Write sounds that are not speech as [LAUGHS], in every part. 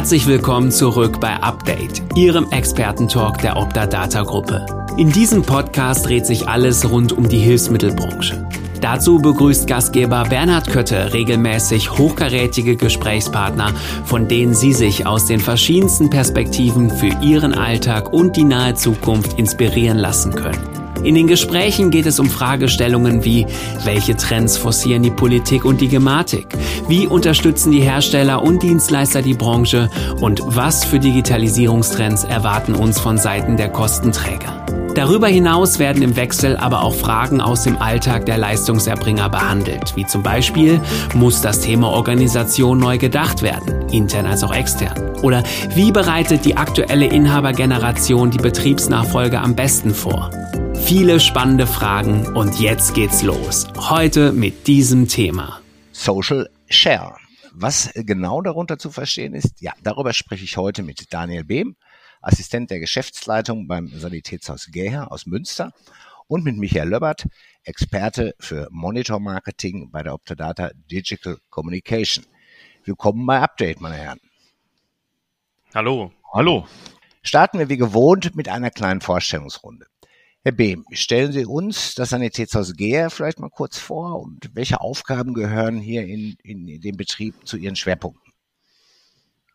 Herzlich willkommen zurück bei Update, Ihrem Expertentalk der Opta Data Gruppe. In diesem Podcast dreht sich alles rund um die Hilfsmittelbranche. Dazu begrüßt Gastgeber Bernhard Kötte regelmäßig hochkarätige Gesprächspartner, von denen Sie sich aus den verschiedensten Perspektiven für Ihren Alltag und die nahe Zukunft inspirieren lassen können. In den Gesprächen geht es um Fragestellungen wie, welche Trends forcieren die Politik und die Gematik? Wie unterstützen die Hersteller und Dienstleister die Branche? Und was für Digitalisierungstrends erwarten uns von Seiten der Kostenträger? Darüber hinaus werden im Wechsel aber auch Fragen aus dem Alltag der Leistungserbringer behandelt, wie zum Beispiel, muss das Thema Organisation neu gedacht werden, intern als auch extern? Oder wie bereitet die aktuelle Inhabergeneration die Betriebsnachfolge am besten vor? Viele spannende Fragen und jetzt geht's los. Heute mit diesem Thema. Social Share. Was genau darunter zu verstehen ist, ja, darüber spreche ich heute mit Daniel Behm, Assistent der Geschäftsleitung beim Sanitätshaus Gäher aus Münster und mit Michael Löbbert, Experte für Monitor Marketing bei der Optadata Digital Communication. Willkommen bei Update, meine Herren. Hallo. Hallo. Starten wir wie gewohnt mit einer kleinen Vorstellungsrunde. Herr Behm, stellen Sie uns das Sanitätshaus Geher vielleicht mal kurz vor und welche Aufgaben gehören hier in, in den Betrieb zu Ihren Schwerpunkten?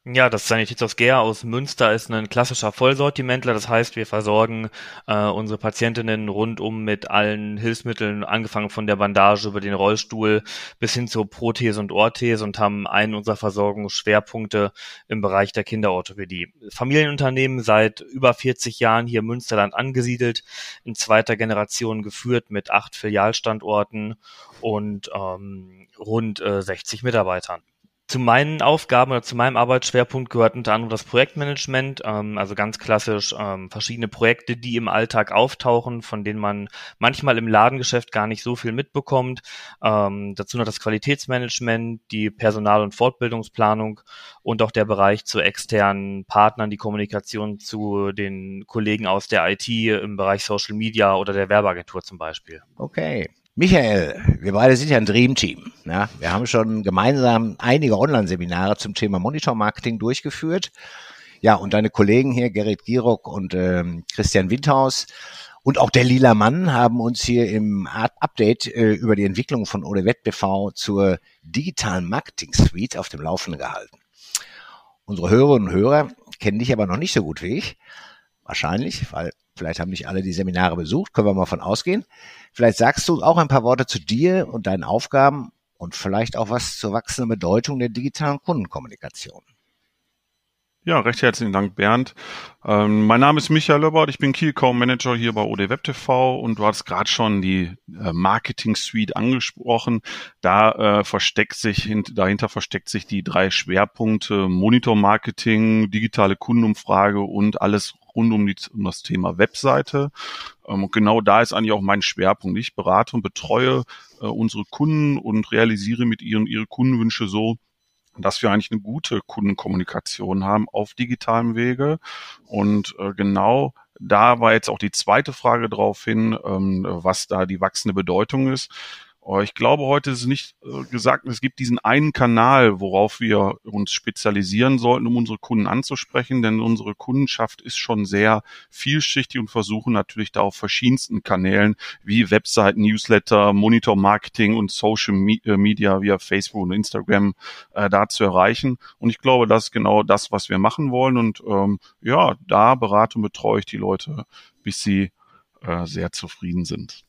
Ja, das Sanitätshaus Gär aus Münster ist ein klassischer Vollsortimentler. Das heißt, wir versorgen äh, unsere Patientinnen rundum mit allen Hilfsmitteln, angefangen von der Bandage über den Rollstuhl bis hin zur Prothese und Orthese und haben einen unserer Versorgungsschwerpunkte im Bereich der Kinderorthopädie. Familienunternehmen seit über 40 Jahren hier im Münsterland angesiedelt, in zweiter Generation geführt mit acht Filialstandorten und ähm, rund äh, 60 Mitarbeitern. Zu meinen Aufgaben oder zu meinem Arbeitsschwerpunkt gehört unter anderem das Projektmanagement, ähm, also ganz klassisch ähm, verschiedene Projekte, die im Alltag auftauchen, von denen man manchmal im Ladengeschäft gar nicht so viel mitbekommt. Ähm, dazu noch das Qualitätsmanagement, die Personal- und Fortbildungsplanung und auch der Bereich zu externen Partnern, die Kommunikation zu den Kollegen aus der IT im Bereich Social Media oder der Werbeagentur zum Beispiel. Okay, Michael, wir beide sind ja ein Dreamteam. Ja, wir haben schon gemeinsam einige Online-Seminare zum Thema Monitor-Marketing durchgeführt. Ja, und deine Kollegen hier, Gerrit Girock und ähm, Christian Windhaus und auch der Lila Mann haben uns hier im Update äh, über die Entwicklung von ODWET BV zur digitalen Marketing Suite auf dem Laufenden gehalten. Unsere Hörerinnen und Hörer kennen dich aber noch nicht so gut wie ich. Wahrscheinlich, weil vielleicht haben nicht alle die Seminare besucht, können wir mal von ausgehen. Vielleicht sagst du auch ein paar Worte zu dir und deinen Aufgaben und vielleicht auch was zur wachsenden Bedeutung der digitalen Kundenkommunikation. Ja, recht herzlichen Dank, Bernd. Ähm, mein Name ist Michael Löbert, ich bin Key Manager hier bei OD Web TV und du hast gerade schon die äh, Marketing Suite angesprochen. Da äh, versteckt sich, dahinter versteckt sich die drei Schwerpunkte Monitor Marketing, digitale Kundenumfrage und alles rund um, die, um das Thema Webseite. Ähm, und genau da ist eigentlich auch mein Schwerpunkt. Ich berate und betreue äh, unsere Kunden und realisiere mit ihnen ihre Kundenwünsche so, dass wir eigentlich eine gute Kundenkommunikation haben auf digitalem Wege. Und äh, genau da war jetzt auch die zweite Frage drauf hin, ähm, was da die wachsende Bedeutung ist. Oh, ich glaube, heute ist nicht äh, gesagt, es gibt diesen einen Kanal, worauf wir uns spezialisieren sollten, um unsere Kunden anzusprechen, denn unsere Kundenschaft ist schon sehr vielschichtig und versuchen natürlich da auf verschiedensten Kanälen wie Webseiten, Newsletter, Monitor Marketing und Social äh, Media via Facebook und Instagram äh, da zu erreichen. Und ich glaube, das ist genau das, was wir machen wollen. Und ähm, ja, da berate und betreue ich die Leute, bis sie äh, sehr zufrieden sind.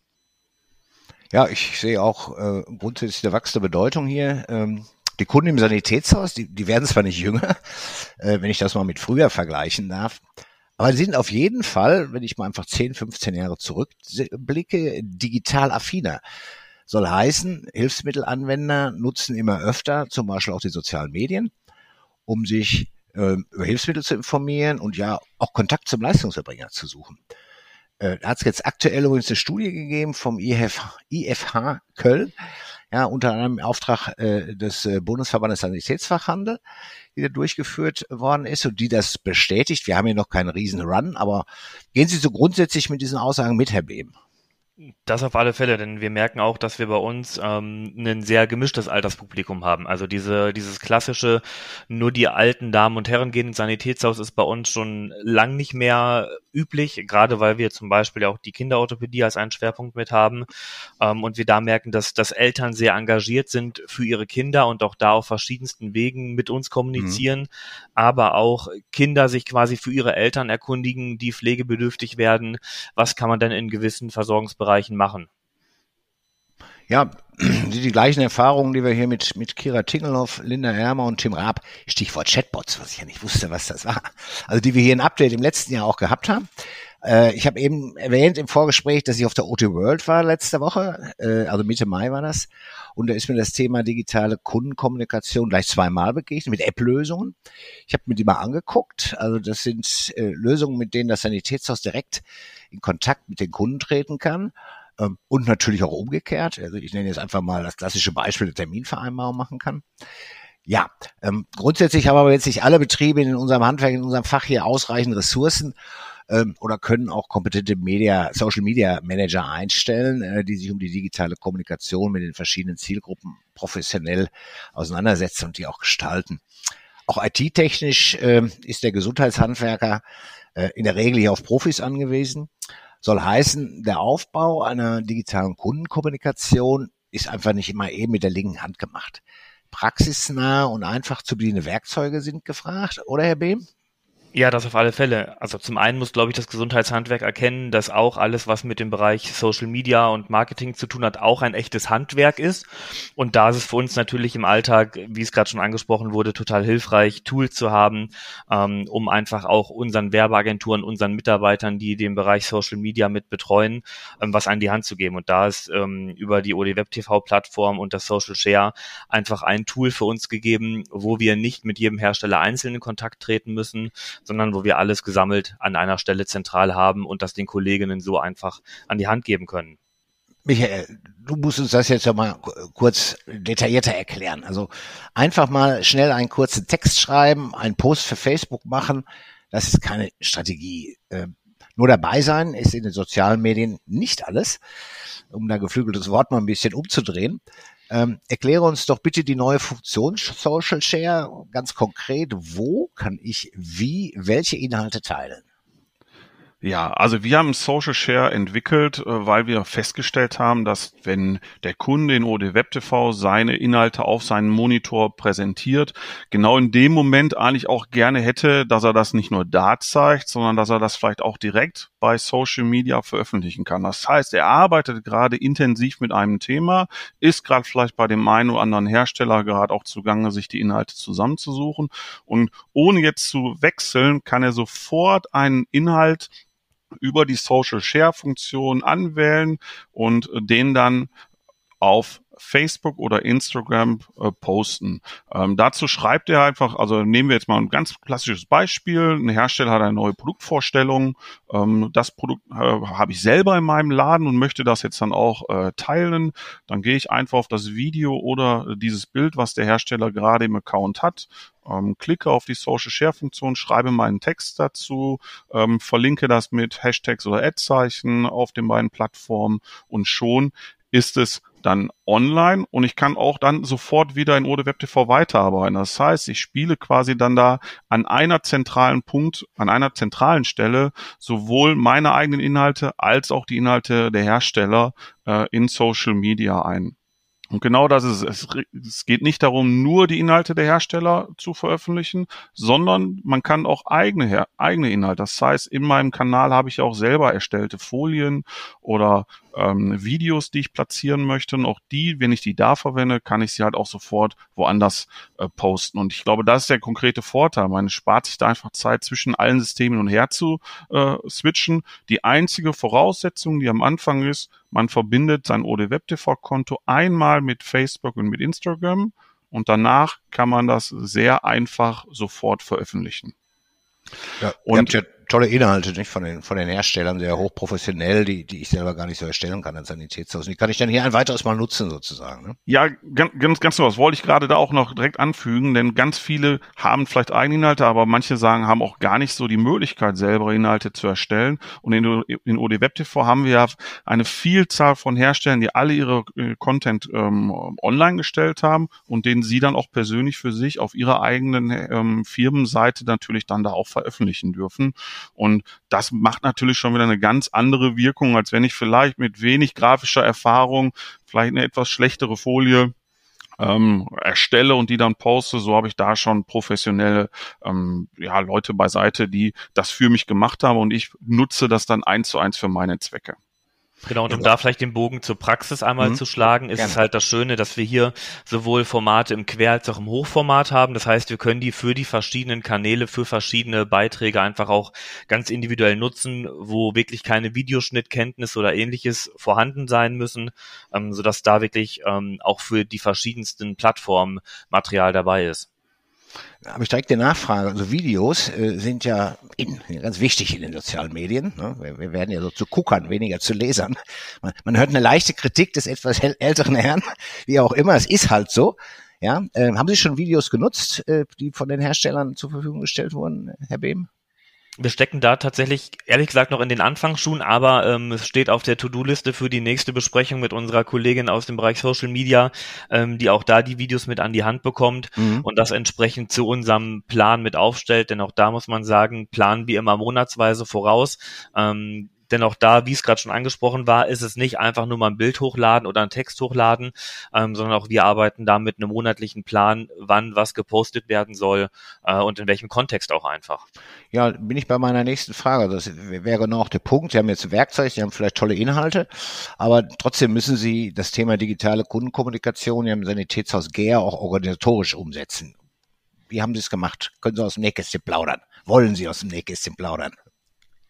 Ja, ich sehe auch äh, grundsätzlich eine wachsende Bedeutung hier. Ähm, die Kunden im Sanitätshaus, die, die werden zwar nicht jünger, [LAUGHS] äh, wenn ich das mal mit früher vergleichen darf, aber sie sind auf jeden Fall, wenn ich mal einfach 10, 15 Jahre zurückblicke, digital affiner. Soll heißen, Hilfsmittelanwender nutzen immer öfter zum Beispiel auch die sozialen Medien, um sich äh, über Hilfsmittel zu informieren und ja auch Kontakt zum Leistungserbringer zu suchen äh, hat es jetzt aktuell übrigens eine Studie gegeben vom IF, IFH Köln, ja, unter im Auftrag äh, des äh, Bundesverbandes Sanitätsfachhandel, die da durchgeführt worden ist und die das bestätigt. Wir haben hier noch keinen riesen Run, aber gehen Sie so grundsätzlich mit diesen Aussagen mit, Herr Behm? Das auf alle Fälle, denn wir merken auch, dass wir bei uns ähm, ein sehr gemischtes Alterspublikum haben. Also diese, dieses klassische, nur die alten Damen und Herren gehen ins Sanitätshaus ist bei uns schon lang nicht mehr üblich, gerade weil wir zum Beispiel auch die Kinderorthopädie als einen Schwerpunkt mit haben ähm, und wir da merken, dass, dass Eltern sehr engagiert sind für ihre Kinder und auch da auf verschiedensten Wegen mit uns kommunizieren, mhm. aber auch Kinder sich quasi für ihre Eltern erkundigen, die pflegebedürftig werden. Was kann man denn in gewissen Versorgungsbereichen Bereichen machen. Ja, [CLEARS THROAT] die, gleichen Erfahrungen, die wir hier mit, mit Kira Tingelhoff, Linda Ermer und Tim Raab, Stichwort Chatbots, was ich ja nicht wusste, was das war, also die wir hier in Update im letzten Jahr auch gehabt haben. Äh, ich habe eben erwähnt im Vorgespräch, dass ich auf der OT World war letzte Woche, äh, also Mitte Mai war das. Und da ist mir das Thema digitale Kundenkommunikation gleich zweimal begegnet mit App-Lösungen. Ich habe mir die mal angeguckt. Also das sind äh, Lösungen, mit denen das Sanitätshaus direkt in Kontakt mit den Kunden treten kann. Ähm, und natürlich auch umgekehrt. Also ich nenne jetzt einfach mal das klassische Beispiel der Terminvereinbarung machen kann. Ja, ähm, grundsätzlich haben aber jetzt nicht alle Betriebe in unserem Handwerk, in unserem Fach hier ausreichend Ressourcen ähm, oder können auch kompetente Media, Social Media Manager einstellen, äh, die sich um die digitale Kommunikation mit den verschiedenen Zielgruppen professionell auseinandersetzen und die auch gestalten. Auch IT-technisch äh, ist der Gesundheitshandwerker äh, in der Regel hier auf Profis angewiesen. Soll heißen, der Aufbau einer digitalen Kundenkommunikation ist einfach nicht immer eben mit der linken Hand gemacht. Praxisnahe und einfach zu bedienende Werkzeuge sind gefragt, oder Herr Behm? Ja, das auf alle Fälle. Also zum einen muss, glaube ich, das Gesundheitshandwerk erkennen, dass auch alles, was mit dem Bereich Social Media und Marketing zu tun hat, auch ein echtes Handwerk ist. Und da ist es für uns natürlich im Alltag, wie es gerade schon angesprochen wurde, total hilfreich, Tools zu haben, ähm, um einfach auch unseren Werbeagenturen, unseren Mitarbeitern, die den Bereich Social Media mit betreuen, ähm, was an die Hand zu geben. Und da ist ähm, über die OD Web TV Plattform und das Social Share einfach ein Tool für uns gegeben, wo wir nicht mit jedem Hersteller einzeln in Kontakt treten müssen, sondern wo wir alles gesammelt an einer Stelle zentral haben und das den Kolleginnen so einfach an die Hand geben können. Michael, du musst uns das jetzt ja mal kurz detaillierter erklären. Also einfach mal schnell einen kurzen Text schreiben, einen Post für Facebook machen, das ist keine Strategie. Ähm, nur dabei sein ist in den sozialen Medien nicht alles, um da geflügeltes Wort mal ein bisschen umzudrehen. Ähm, erkläre uns doch bitte die neue Funktion Social Share ganz konkret. Wo kann ich wie welche Inhalte teilen? Ja, also wir haben Social Share entwickelt, äh, weil wir festgestellt haben, dass wenn der Kunde in OD Web TV seine Inhalte auf seinen Monitor präsentiert, genau in dem Moment eigentlich auch gerne hätte, dass er das nicht nur da zeigt, sondern dass er das vielleicht auch direkt bei Social Media veröffentlichen kann. Das heißt, er arbeitet gerade intensiv mit einem Thema, ist gerade vielleicht bei dem einen oder anderen Hersteller gerade auch zugange, sich die Inhalte zusammenzusuchen und ohne jetzt zu wechseln, kann er sofort einen Inhalt über die Social Share Funktion anwählen und den dann auf Facebook oder Instagram äh, posten. Ähm, dazu schreibt er einfach, also nehmen wir jetzt mal ein ganz klassisches Beispiel. Ein Hersteller hat eine neue Produktvorstellung. Ähm, das Produkt äh, habe ich selber in meinem Laden und möchte das jetzt dann auch äh, teilen. Dann gehe ich einfach auf das Video oder dieses Bild, was der Hersteller gerade im Account hat, ähm, klicke auf die Social Share Funktion, schreibe meinen Text dazu, ähm, verlinke das mit Hashtags oder Ad-Zeichen auf den beiden Plattformen und schon ist es dann online und ich kann auch dann sofort wieder in Ode Web TV weiterarbeiten. Das heißt, ich spiele quasi dann da an einer zentralen Punkt, an einer zentralen Stelle sowohl meine eigenen Inhalte als auch die Inhalte der Hersteller äh, in Social Media ein. Und genau das ist es. Es geht nicht darum, nur die Inhalte der Hersteller zu veröffentlichen, sondern man kann auch eigene, eigene Inhalte. Das heißt, in meinem Kanal habe ich auch selber erstellte Folien oder ähm, Videos, die ich platzieren möchte. Und auch die, wenn ich die da verwende, kann ich sie halt auch sofort woanders äh, posten. Und ich glaube, das ist der konkrete Vorteil. Man spart sich da einfach Zeit zwischen allen Systemen und her zu äh, switchen. Die einzige Voraussetzung, die am Anfang ist, man verbindet sein OD Web TV Konto einmal mit Facebook und mit Instagram und danach kann man das sehr einfach sofort veröffentlichen. Ja, und ihr habt ja tolle Inhalte nicht von den von den Herstellern, sehr hochprofessionell, die die ich selber gar nicht so erstellen kann als Sanitätshaus. Und die kann ich dann hier ein weiteres Mal nutzen sozusagen. Ne? Ja, ganz ganz ganz genau. Das wollte ich gerade da auch noch direkt anfügen, denn ganz viele haben vielleicht eigene Inhalte, aber manche sagen, haben auch gar nicht so die Möglichkeit selber Inhalte zu erstellen. Und in, in OD Web TV haben wir eine Vielzahl von Herstellern, die alle ihre äh, Content ähm, online gestellt haben und den sie dann auch persönlich für sich auf ihrer eigenen ähm, Firmenseite natürlich dann da auch veröffentlichen dürfen. Und das macht natürlich schon wieder eine ganz andere Wirkung, als wenn ich vielleicht mit wenig grafischer Erfahrung vielleicht eine etwas schlechtere Folie ähm, erstelle und die dann poste, so habe ich da schon professionelle ähm, ja, Leute beiseite, die das für mich gemacht haben und ich nutze das dann eins zu eins für meine Zwecke. Genau, und um da vielleicht den Bogen zur Praxis einmal mhm. zu schlagen, ist Gerne. es halt das Schöne, dass wir hier sowohl Formate im Quer- als auch im Hochformat haben. Das heißt, wir können die für die verschiedenen Kanäle, für verschiedene Beiträge einfach auch ganz individuell nutzen, wo wirklich keine Videoschnittkenntnis oder ähnliches vorhanden sein müssen, ähm, sodass da wirklich ähm, auch für die verschiedensten Plattformen Material dabei ist habe ich direkt die Nachfrage. Also Videos äh, sind ja in, ganz wichtig in den sozialen Medien. Ne? Wir, wir, werden ja so zu Guckern, weniger zu Lesern. Man, man, hört eine leichte Kritik des etwas älteren Herrn, wie auch immer. Es ist halt so. Ja, äh, haben Sie schon Videos genutzt, äh, die von den Herstellern zur Verfügung gestellt wurden, Herr Behm? Wir stecken da tatsächlich, ehrlich gesagt, noch in den Anfangsschuhen, aber ähm, es steht auf der To-Do-Liste für die nächste Besprechung mit unserer Kollegin aus dem Bereich Social Media, ähm, die auch da die Videos mit an die Hand bekommt mhm. und das entsprechend zu unserem Plan mit aufstellt. Denn auch da muss man sagen, planen wir immer monatsweise voraus. Ähm, denn auch da, wie es gerade schon angesprochen war, ist es nicht einfach nur mal ein Bild hochladen oder einen Text hochladen, ähm, sondern auch wir arbeiten da mit einem monatlichen Plan, wann was gepostet werden soll äh, und in welchem Kontext auch einfach. Ja, bin ich bei meiner nächsten Frage. Das wäre noch der Punkt. Sie haben jetzt Werkzeug, Sie haben vielleicht tolle Inhalte, aber trotzdem müssen Sie das Thema digitale Kundenkommunikation im Sanitätshaus GER auch organisatorisch umsetzen. Wie haben Sie es gemacht? Können Sie aus dem Nähkästchen plaudern? Wollen Sie aus dem Nähkästchen plaudern?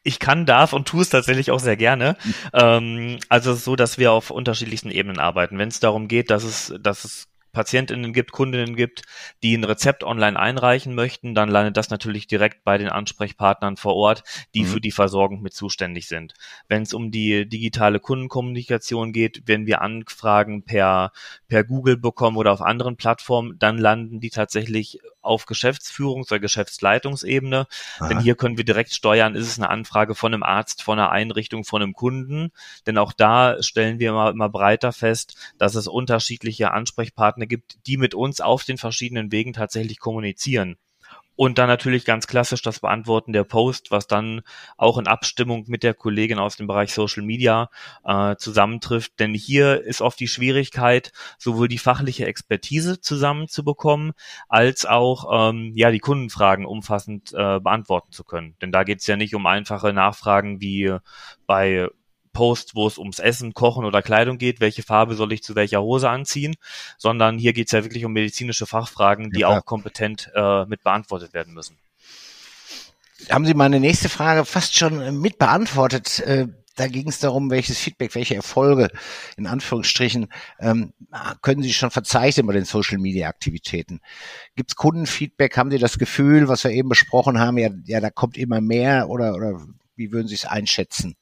Ich kann, darf und tue es tatsächlich auch sehr gerne. Ähm, also so, dass wir auf unterschiedlichsten Ebenen arbeiten. Wenn es darum geht, dass es, dass es Patientinnen gibt, Kundinnen gibt, die ein Rezept online einreichen möchten, dann landet das natürlich direkt bei den Ansprechpartnern vor Ort, die mhm. für die Versorgung mit zuständig sind. Wenn es um die digitale Kundenkommunikation geht, wenn wir Anfragen per, per Google bekommen oder auf anderen Plattformen, dann landen die tatsächlich auf Geschäftsführungs- oder Geschäftsleitungsebene. Aha. Denn hier können wir direkt steuern, ist es eine Anfrage von einem Arzt, von einer Einrichtung, von einem Kunden. Denn auch da stellen wir immer, immer breiter fest, dass es unterschiedliche Ansprechpartner gibt, die mit uns auf den verschiedenen Wegen tatsächlich kommunizieren. Und dann natürlich ganz klassisch das Beantworten der Post, was dann auch in Abstimmung mit der Kollegin aus dem Bereich Social Media äh, zusammentrifft. Denn hier ist oft die Schwierigkeit, sowohl die fachliche Expertise zusammenzubekommen, als auch ähm, ja die Kundenfragen umfassend äh, beantworten zu können. Denn da geht es ja nicht um einfache Nachfragen wie bei Post, wo es ums Essen, Kochen oder Kleidung geht, welche Farbe soll ich zu welcher Hose anziehen, sondern hier geht es ja wirklich um medizinische Fachfragen, die ja. auch kompetent äh, mit beantwortet werden müssen. Haben Sie meine nächste Frage fast schon mit beantwortet? Äh, da ging es darum, welches Feedback, welche Erfolge in Anführungsstrichen ähm, können Sie schon verzeichnen bei den Social Media Aktivitäten? Gibt es Kundenfeedback? Haben Sie das Gefühl, was wir eben besprochen haben, ja, ja, da kommt immer mehr oder, oder wie würden Sie es einschätzen?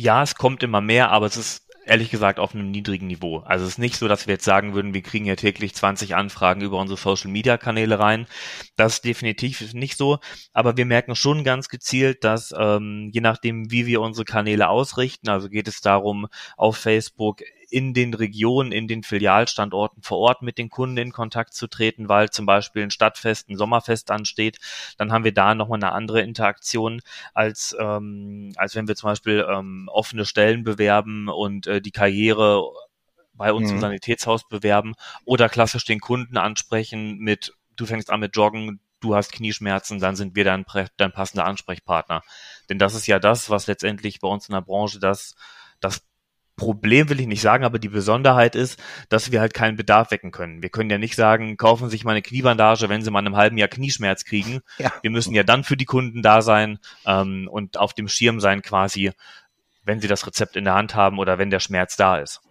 Ja, es kommt immer mehr, aber es ist ehrlich gesagt auf einem niedrigen Niveau. Also es ist nicht so, dass wir jetzt sagen würden, wir kriegen ja täglich 20 Anfragen über unsere Social Media Kanäle rein. Das ist definitiv nicht so. Aber wir merken schon ganz gezielt, dass ähm, je nachdem, wie wir unsere Kanäle ausrichten, also geht es darum, auf Facebook in den Regionen, in den Filialstandorten vor Ort mit den Kunden in Kontakt zu treten, weil zum Beispiel ein Stadtfest, ein Sommerfest ansteht, dann haben wir da nochmal eine andere Interaktion, als, ähm, als wenn wir zum Beispiel ähm, offene Stellen bewerben und äh, die Karriere bei uns mhm. im Sanitätshaus bewerben oder klassisch den Kunden ansprechen mit, du fängst an mit Joggen, du hast Knieschmerzen, dann sind wir dein, dein passender Ansprechpartner. Denn das ist ja das, was letztendlich bei uns in der Branche das, das Problem will ich nicht sagen, aber die Besonderheit ist, dass wir halt keinen Bedarf wecken können. Wir können ja nicht sagen, kaufen Sie sich mal eine Kniebandage, wenn Sie mal in einem halben Jahr Knieschmerz kriegen. Ja. Wir müssen ja dann für die Kunden da sein ähm, und auf dem Schirm sein quasi, wenn sie das Rezept in der Hand haben oder wenn der Schmerz da ist.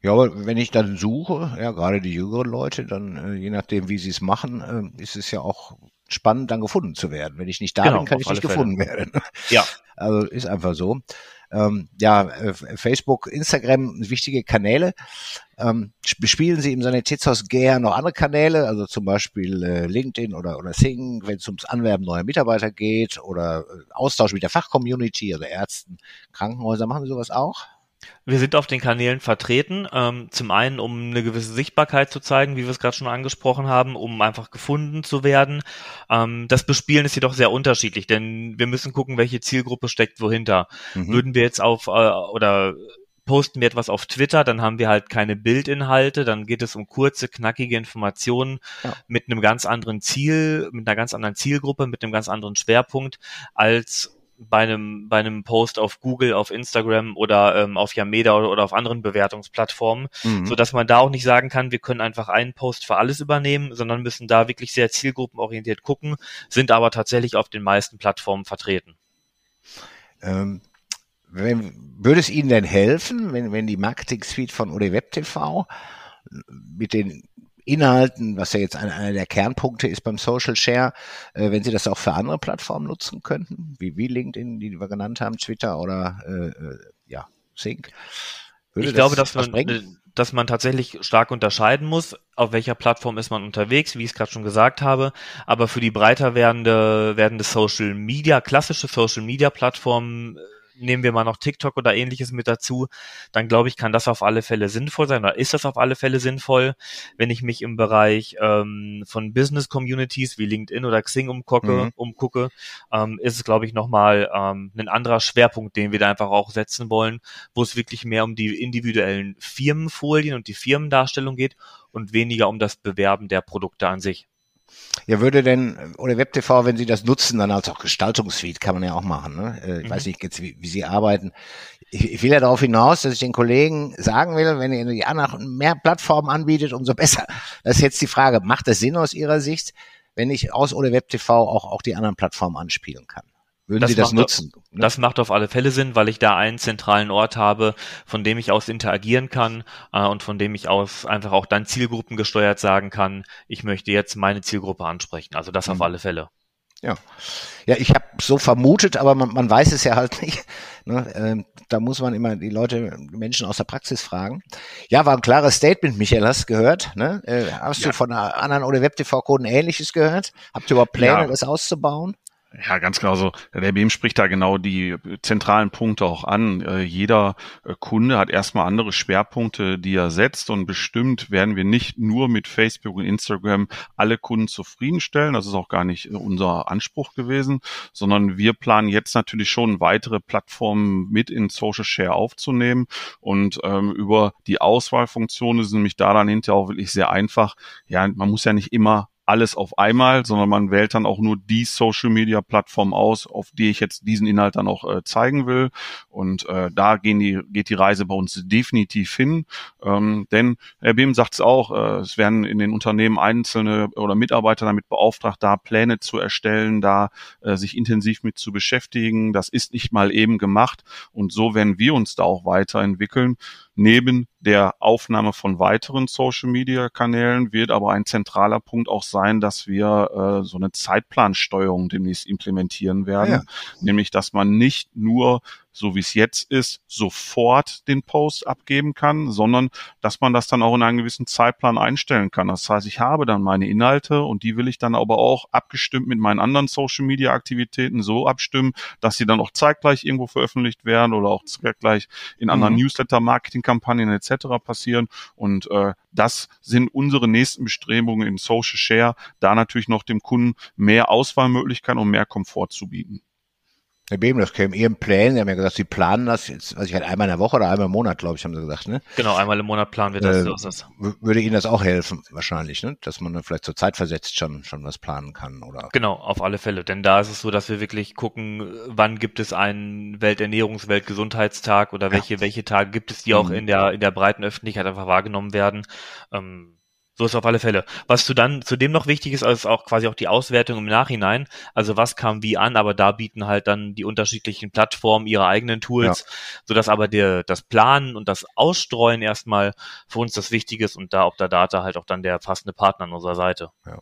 Ja, aber wenn ich dann suche, ja, gerade die jüngeren Leute, dann äh, je nachdem, wie sie es machen, äh, ist es ja auch spannend, dann gefunden zu werden. Wenn ich nicht da Genau, bin, kann ich nicht alle gefunden werden. Ja. [LAUGHS] Also ist einfach so. Ähm, ja, äh, Facebook, Instagram, wichtige Kanäle. Ähm, bespielen Sie im Sanitätshaus Gär noch andere Kanäle, also zum Beispiel äh, LinkedIn oder, oder Sing, wenn es ums Anwerben neuer Mitarbeiter geht oder äh, Austausch mit der Fachcommunity, also Ärzten, Krankenhäuser, machen Sie sowas auch? Wir sind auf den Kanälen vertreten, ähm, zum einen, um eine gewisse Sichtbarkeit zu zeigen, wie wir es gerade schon angesprochen haben, um einfach gefunden zu werden. Ähm, das Bespielen ist jedoch sehr unterschiedlich, denn wir müssen gucken, welche Zielgruppe steckt wohinter. Mhm. Würden wir jetzt auf äh, oder posten wir etwas auf Twitter, dann haben wir halt keine Bildinhalte, dann geht es um kurze, knackige Informationen Ja. mit einem ganz anderen Ziel, mit einer ganz anderen Zielgruppe, mit einem ganz anderen Schwerpunkt als bei einem, bei einem Post auf Google, auf Instagram oder ähm, auf Yameda oder, oder auf anderen Bewertungsplattformen, Mhm. so dass man da auch nicht sagen kann, wir können einfach einen Post für alles übernehmen, sondern müssen da wirklich sehr zielgruppenorientiert gucken, sind aber tatsächlich auf den meisten Plattformen vertreten. Ähm, wenn, würde es Ihnen denn helfen, wenn, wenn die Marketing Suite von OD Web TV mit den Inhalten, was ja jetzt einer der Kernpunkte ist beim Social Share, äh, wenn Sie das auch für andere Plattformen nutzen könnten, wie, wie LinkedIn, die wir genannt haben, Twitter oder äh, äh, ja, Sync? Würde ich glaube, das dass was man, bringen? äh, dass man tatsächlich stark unterscheiden muss, auf welcher Plattform ist man unterwegs, wie ich es gerade schon gesagt habe. Aber für die breiter werdende, werdende Social Media, klassische Social Media Plattformen, äh, nehmen wir mal noch TikTok oder ähnliches mit dazu, dann glaube ich, kann das auf alle Fälle sinnvoll sein oder ist das auf alle Fälle sinnvoll, wenn ich mich im Bereich ähm, von Business Communities wie LinkedIn oder Xing umgucke, Mhm. umgucke ähm, ist es, glaube ich, nochmal ähm, ein anderer Schwerpunkt, den wir da einfach auch setzen wollen, wo es wirklich mehr um die individuellen Firmenfolien und die Firmendarstellung geht und weniger um das Bewerben der Produkte an sich. Ja, würde denn, oder WebTV, wenn Sie das nutzen, dann als auch Gestaltungssuite kann man ja auch machen. Ne? Äh, Ich Mhm. weiß nicht jetzt, wie, wie Sie arbeiten. Ich, ich will ja darauf hinaus, dass ich den Kollegen sagen will, wenn ihr die anderen mehr Plattformen anbietet, umso [LAUGHS] besser. Das ist jetzt die Frage, macht das Sinn aus Ihrer Sicht, wenn ich aus oder WebTV auch, auch die anderen Plattformen anspielen kann? Würden Das Sie das nutzen? ne? Das macht auf alle Fälle Sinn, weil ich da einen zentralen Ort habe, von dem ich aus interagieren kann äh, und von dem ich aus einfach auch dann zielgruppengesteuert sagen kann, ich möchte jetzt meine Zielgruppe ansprechen. Also das auf Mhm. alle Fälle. Ja, ja ich habe so vermutet, aber man, man weiß es ja halt [LAUGHS] nicht. Ne? Ähm, da muss man immer die Leute, die Menschen aus der Praxis fragen. Ja, war ein klares Statement, Michael, hast du gehört? Ne? Äh, hast Ja. du von einer anderen oder WebTV-Coden Ähnliches gehört? Habt ihr überhaupt Pläne, Ja. das auszubauen? Ja, ganz genau so. Der BEM spricht da genau die zentralen Punkte auch an. Äh, Jeder äh, Kunde hat erstmal andere Schwerpunkte, die er setzt und bestimmt werden wir nicht nur mit Facebook und Instagram alle Kunden zufriedenstellen. Das ist auch gar nicht äh, unser Anspruch gewesen, sondern wir planen jetzt natürlich schon weitere Plattformen mit in Social Share aufzunehmen und ähm, über die Auswahlfunktionen sind nämlich da dann hinterher auch wirklich sehr einfach. Ja, man muss ja nicht immer alles auf einmal, sondern man wählt dann auch nur die Social Media Plattform aus, auf die ich jetzt diesen Inhalt dann auch äh, zeigen will. Und äh, da gehen die, geht die Reise bei uns definitiv hin. Ähm, denn Herr Behm sagt es auch, äh, es werden in den Unternehmen einzelne oder Mitarbeiter damit beauftragt, da Pläne zu erstellen, da äh, sich intensiv mit zu beschäftigen. Das ist nicht mal eben gemacht. Und so werden wir uns da auch weiterentwickeln. Neben der Aufnahme von weiteren Social-Media-Kanälen wird aber ein zentraler Punkt auch sein, dass wir äh, so eine Zeitplansteuerung demnächst implementieren werden. Ja. Nämlich, dass man nicht nur so wie es jetzt ist, sofort den Post abgeben kann, sondern dass man das dann auch in einen gewissen Zeitplan einstellen kann. Das heißt, ich habe dann meine Inhalte und die will ich dann aber auch abgestimmt mit meinen anderen Social Media Aktivitäten so abstimmen, dass sie dann auch zeitgleich irgendwo veröffentlicht werden oder auch zeitgleich in anderen Mhm. Newsletter-Marketing-Kampagnen etc. passieren. Und äh, das sind unsere nächsten Bestrebungen in Social Share, da natürlich noch dem Kunden mehr Auswahlmöglichkeiten und mehr Komfort zu bieten. Behm, das käme Ihren Plänen. Sie haben ja gesagt, Sie planen das jetzt, also ich halt einmal in der Woche oder einmal im Monat, glaube ich, haben Sie gesagt, ne? Genau, einmal im Monat planen wir das. Äh. W- Würde Ihnen das auch helfen, wahrscheinlich, ne? Dass man dann vielleicht zur Zeit versetzt schon, schon was planen kann, oder? Genau, auf alle Fälle. Denn da ist es so, dass wir wirklich gucken, wann gibt es einen Welternährungs-, Weltgesundheitstag oder welche, welche Tage gibt es, die auch Mhm. in der, in der breiten Öffentlichkeit einfach wahrgenommen werden. Ähm, So ist auf alle Fälle. Was zu dann zudem noch wichtig ist, ist auch quasi auch die Auswertung im Nachhinein. Also was kam wie an, aber da bieten halt dann die unterschiedlichen Plattformen ihre eigenen Tools, ja. sodass aber der, das Planen und das Ausstreuen erstmal für uns das Wichtige ist und da ob der Data halt auch dann der passende Partner an unserer Seite. Ja.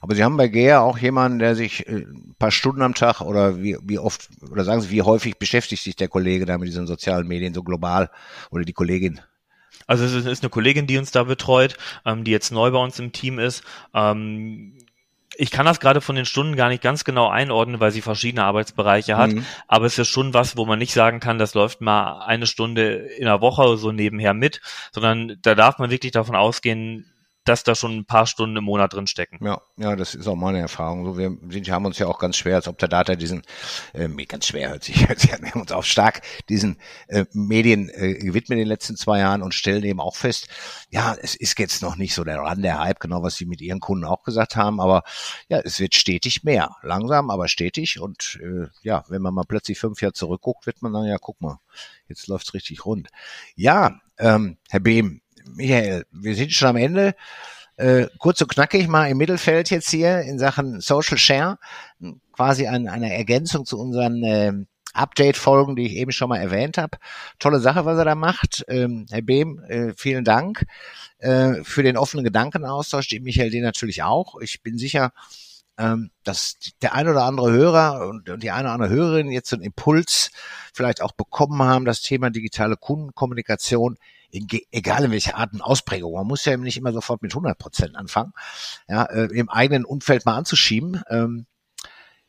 Aber Sie haben bei GEA auch jemanden, der sich äh, ein paar Stunden am Tag oder wie, wie oft, oder sagen Sie, wie häufig beschäftigt sich der Kollege da mit diesen sozialen Medien so global oder die Kollegin? Also es ist eine Kollegin, die uns da betreut, ähm, die jetzt neu bei uns im Team ist. Ähm, ich kann das gerade von den Stunden gar nicht ganz genau einordnen, weil sie verschiedene Arbeitsbereiche hat. Mhm. Aber es ist schon was, wo man nicht sagen kann, das läuft mal eine Stunde in der Woche so nebenher mit, sondern da darf man wirklich davon ausgehen, dass da schon ein paar Stunden im Monat drin stecken. Ja, ja, das ist auch meine Erfahrung. So, wir haben uns ja auch ganz schwer, als ob der Data diesen, äh, ganz schwer hört sich, [LAUGHS] wir haben uns auch stark diesen äh, Medien äh, gewidmet in den letzten zwei Jahren und stellen eben auch fest, ja, es ist jetzt noch nicht so der Run, der Hype, genau was Sie mit Ihren Kunden auch gesagt haben, aber ja, es wird stetig mehr. Langsam, aber stetig und äh, ja, wenn man mal plötzlich fünf Jahre zurückguckt, wird man dann, ja, guck mal, jetzt läuft's richtig rund. Ja, ähm, Herr Behm, Michael, wir sind schon am Ende. Äh, kurz und knackig mal im Mittelfeld jetzt hier in Sachen Social Share. Quasi ein, eine Ergänzung zu unseren äh, Update-Folgen, die ich eben schon mal erwähnt habe. Tolle Sache, was er da macht. Ähm, Herr Behm, äh, vielen Dank äh, für den offenen Gedankenaustausch, den Michael den natürlich auch. Ich bin sicher, ähm, dass der ein oder andere Hörer und, und die eine oder andere Hörerin jetzt einen Impuls vielleicht auch bekommen haben, das Thema digitale Kundenkommunikation egal in welcher Art und Ausprägung. Man muss ja eben nicht immer sofort mit 100 Prozent anfangen, ja, äh, im eigenen Umfeld mal anzuschieben. Ähm,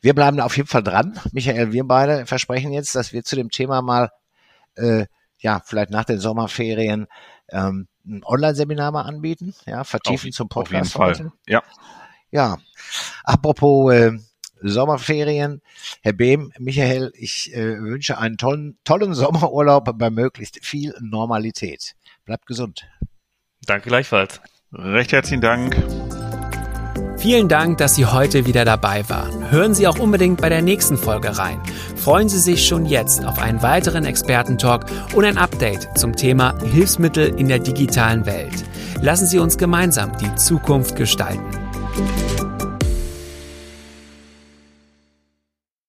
wir bleiben da auf jeden Fall dran. Michael, wir beide versprechen jetzt, dass wir zu dem Thema mal, äh, ja, vielleicht nach den Sommerferien ähm, ein Online-Seminar mal anbieten, ja, vertiefen auf, zum Podcast. Auf jeden Fall, ja. Ja, apropos äh, Sommerferien. Herr Behm, Michael, ich äh, wünsche einen tollen, tollen Sommerurlaub bei möglichst viel Normalität. Bleibt gesund. Danke gleichfalls. Recht herzlichen Dank. Vielen Dank, dass Sie heute wieder dabei waren. Hören Sie auch unbedingt bei der nächsten Folge rein. Freuen Sie sich schon jetzt auf einen weiteren Expertentalk und ein Update zum Thema Hilfsmittel in der digitalen Welt. Lassen Sie uns gemeinsam die Zukunft gestalten.